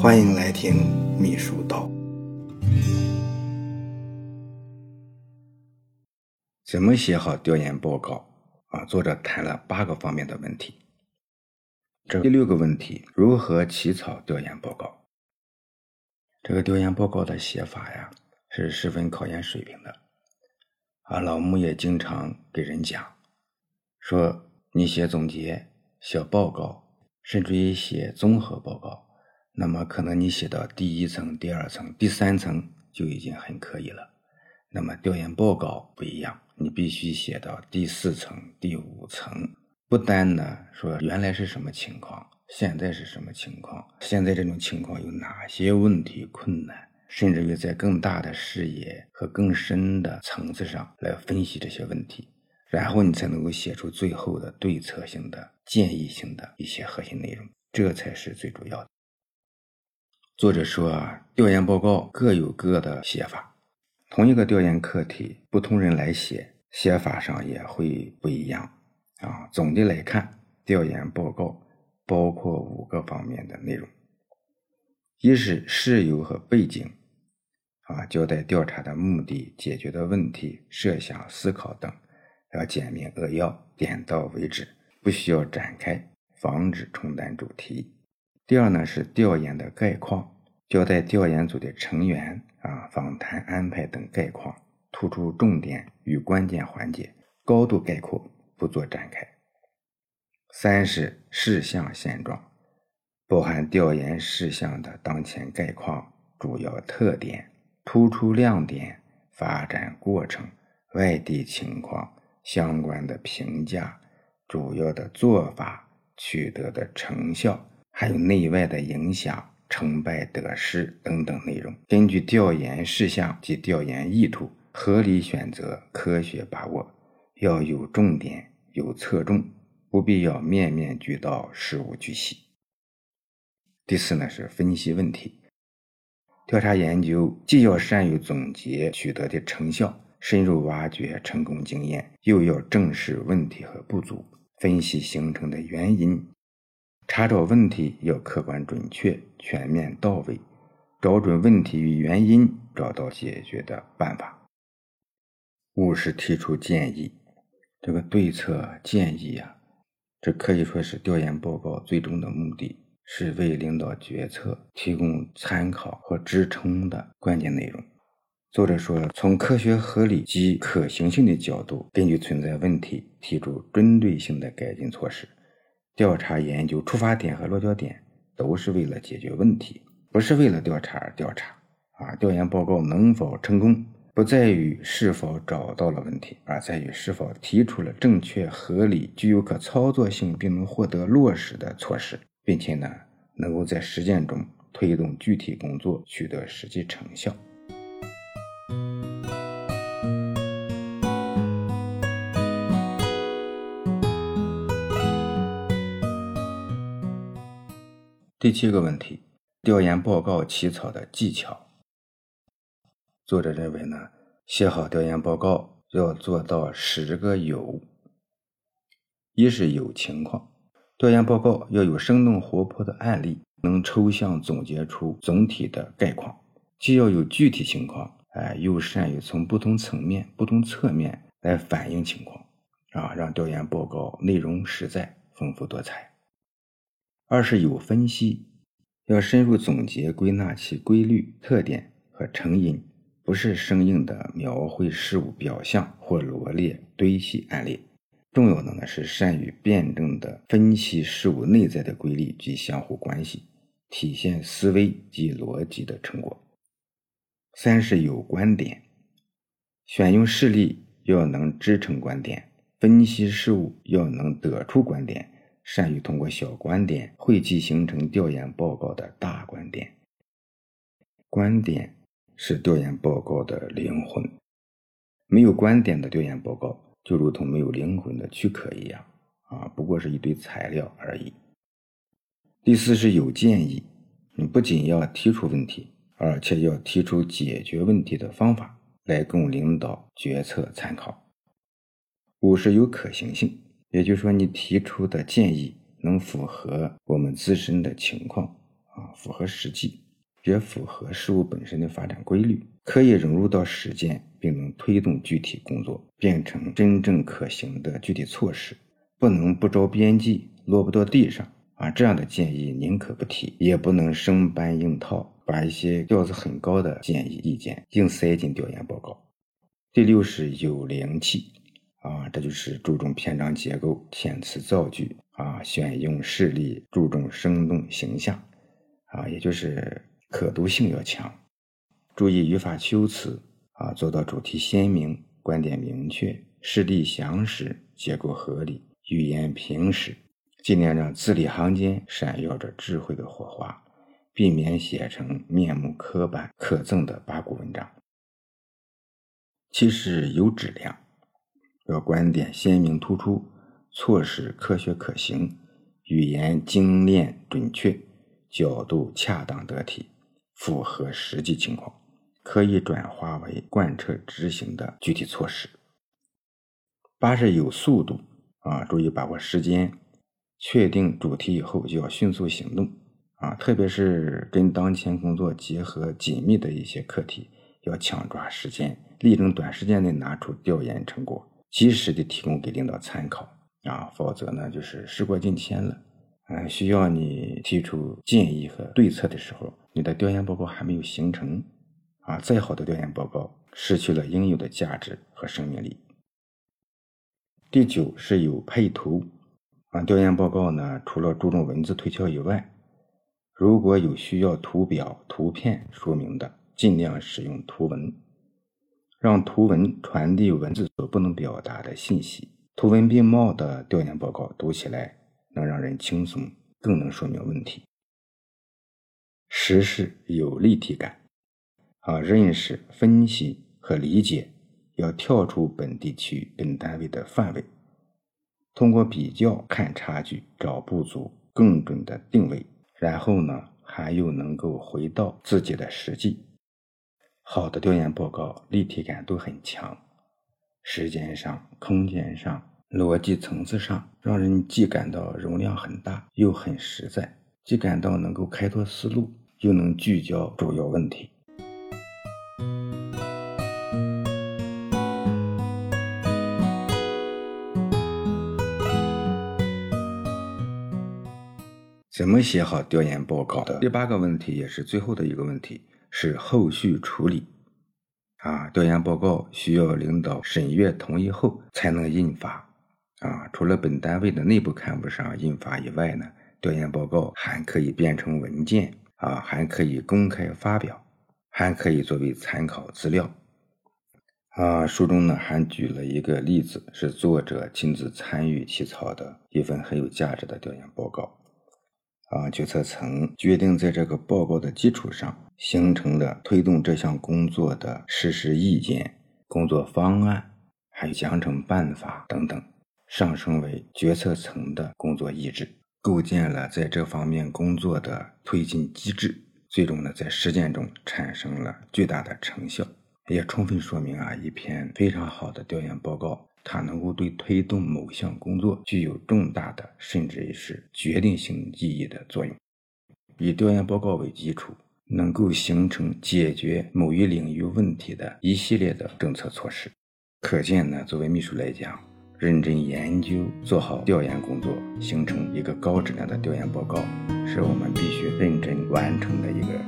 欢迎来听秘书道。怎么写好调研报告啊？作者谈了八个方面的问题。这第六个问题，如何起草调研报告？这个调研报告的写法呀，是十分考验水平的。啊，老穆也经常给人讲，说你写总结、小报告，甚至于写综合报告，那么可能你写到第一层、第二层、第三层就已经很可以了。那么调研报告不一样，你必须写到第四层、第五层。不单呢说原来是什么情况，现在是什么情况，现在这种情况有哪些问题困难，甚至于在更大的视野和更深的层次上来分析这些问题，然后你才能够写出最后的对策性的、建议性的一些核心内容，这才是最主要的。作者说，调研报告各有各的写法，同一个调研课题，不同人来写，写法上也会不一样。啊，总的来看，调研报告包括五个方面的内容：一是事由和背景，啊，交代调查的目的、解决的问题、设想、思考等，要简明扼要，点到为止，不需要展开，防止冲淡主题。第二呢是调研的概况，交代调研组的成员啊、访谈安排等概况，突出重点与关键环节，高度概括。不做展开。三是事项现状，包含调研事项的当前概况、主要特点、突出亮点、发展过程、外地情况、相关的评价、主要的做法、取得的成效，还有内外的影响、成败得失等等内容。根据调研事项及调研意图，合理选择，科学把握。要有重点，有侧重，不必要面面俱到，事无巨细。第四呢是分析问题，调查研究既要善于总结取得的成效，深入挖掘成功经验，又要正视问题和不足，分析形成的原因，查找问题要客观准确、全面到位，找准问题与原因，找到解决的办法。五是提出建议。这个对策建议呀，这可以说是调研报告最终的目的，是为领导决策提供参考和支撑的关键内容。作者说，从科学合理及可行性的角度，根据存在问题提出针对性的改进措施。调查研究出发点和落脚点都是为了解决问题，不是为了调查而调查。啊，调研报告能否成功？不在于是否找到了问题，而在于是否提出了正确、合理、具有可操作性并能获得落实的措施，并且呢，能够在实践中推动具体工作取得实际成效。第七个问题：调研报告起草的技巧。作者认为呢，写好调研报告要做到十个有：一是有情况，调研报告要有生动活泼的案例，能抽象总结出总体的概况；既要有具体情况，哎，又善于从不同层面、不同侧面来反映情况，啊，让调研报告内容实在、丰富多彩。二是有分析，要深入总结归纳其规律、特点和成因。不是生硬的描绘事物表象或罗列堆砌案例，重要的呢是善于辩证的分析事物内在的规律及相互关系，体现思维及逻辑的成果。三是有观点，选用事例要能支撑观点，分析事物要能得出观点，善于通过小观点汇集形成调研报告的大观点。观点。是调研报告的灵魂，没有观点的调研报告就如同没有灵魂的躯壳一样，啊，不过是一堆材料而已。第四是有建议，你不仅要提出问题，而且要提出解决问题的方法来供领导决策参考。五是有可行性，也就是说你提出的建议能符合我们自身的情况，啊，符。合实际，也符合事物本身的发展规律，可以融入到实践，并能推动具体工作变成真正可行的具体措施，不能不着边际，落不到地上啊！这样的建议宁可不提，也不能生搬硬套，把一些调子很高的建议意见硬塞进调研报告。第六是有灵气。啊，这就是注重篇章结构、遣词造句啊，选用事例，注重生动形象啊，也就是可读性要强。注意语法修辞啊，做到主题鲜明、观点明确、事例详实、结构合理、语言平实，尽量让字里行间闪耀着智慧的火花，避免写成面目刻板、可憎的八股文章。七是有质量。要观点鲜明突出，措施科学可行，语言精炼准确，角度恰当得体，符合实际情况，可以转化为贯彻执行的具体措施。八是有速度啊，注意把握时间，确定主题以后就要迅速行动啊，特别是跟当前工作结合紧密的一些课题，要抢抓时间，力争短时间内拿出调研成果。及时的提供给领导参考啊，否则呢，就是时过境迁了，嗯，需要你提出建议和对策的时候，你的调研报告还没有形成，啊，再好的调研报告失去了应有的价值和生命力。第九是有配图，啊，调研报告呢，除了注重文字推敲以外，如果有需要图表、图片说明的，尽量使用图文。让图文传递文字所不能表达的信息，图文并茂的调研报告读起来能让人轻松，更能说明问题。实事有立体感，啊，认识、分析和理解要跳出本地区、本单位的范围，通过比较看差距、找不足，更准的定位，然后呢，还又能够回到自己的实际。好的调研报告立体感都很强，时间上、空间上、逻辑层次上，让人既感到容量很大，又很实在；既感到能够开拓思路，又能聚焦主要问题。怎么写好调研报告的第八个问题，也是最后的一个问题。是后续处理，啊，调研报告需要领导审阅同意后才能印发，啊，除了本单位的内部刊物上印发以外呢，调研报告还可以变成文件，啊，还可以公开发表，还可以作为参考资料，啊，书中呢还举了一个例子，是作者亲自参与起草的一份很有价值的调研报告。啊，决策层决定在这个报告的基础上，形成了推动这项工作的实施意见、工作方案，还有奖惩办法等等，上升为决策层的工作意志，构建了在这方面工作的推进机制，最终呢，在实践中产生了巨大的成效，也充分说明啊，一篇非常好的调研报告。它能够对推动某项工作具有重大的，甚至于是决定性意义的作用。以调研报告为基础，能够形成解决某一领域问题的一系列的政策措施。可见呢，作为秘书来讲，认真研究，做好调研工作，形成一个高质量的调研报告，是我们必须认真完成的一个